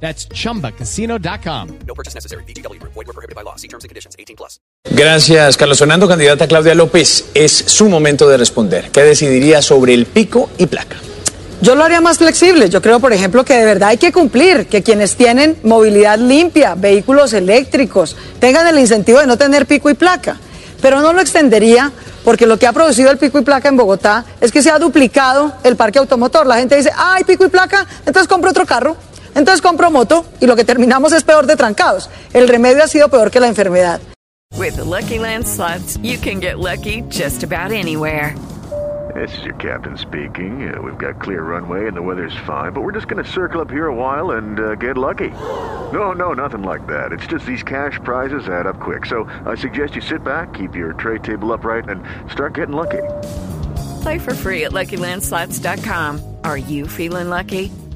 That's chumbacasino.com. No purchase necessary. BGW. Void were prohibited by law. See terms and conditions. 18 plus. Gracias, Carlos Fernando. Candidata Claudia López, es su momento de responder. ¿Qué decidiría sobre el pico y placa? Yo lo haría más flexible. Yo creo, por ejemplo, que de verdad hay que cumplir, que quienes tienen movilidad limpia, vehículos eléctricos, tengan el incentivo de no tener pico y placa. Pero no lo extendería porque lo que ha producido el pico y placa en Bogotá es que se ha duplicado el parque automotor. La gente dice, ay, pico y placa, entonces carro. Entonces compro moto y lo que terminamos es peor de trancados. El remedio ha sido peor que la enfermedad. With the Lucky Land slots, you can get lucky just about anywhere. This is your captain speaking. Uh, we've got clear runway and the weather's fine, but we're just going to circle up here a while and uh, get lucky. No, no, nothing like that. It's just these cash prizes add up quick. So I suggest you sit back, keep your tray table upright, and start getting lucky. Play for free at LuckyLandSlots.com. Are you feeling lucky?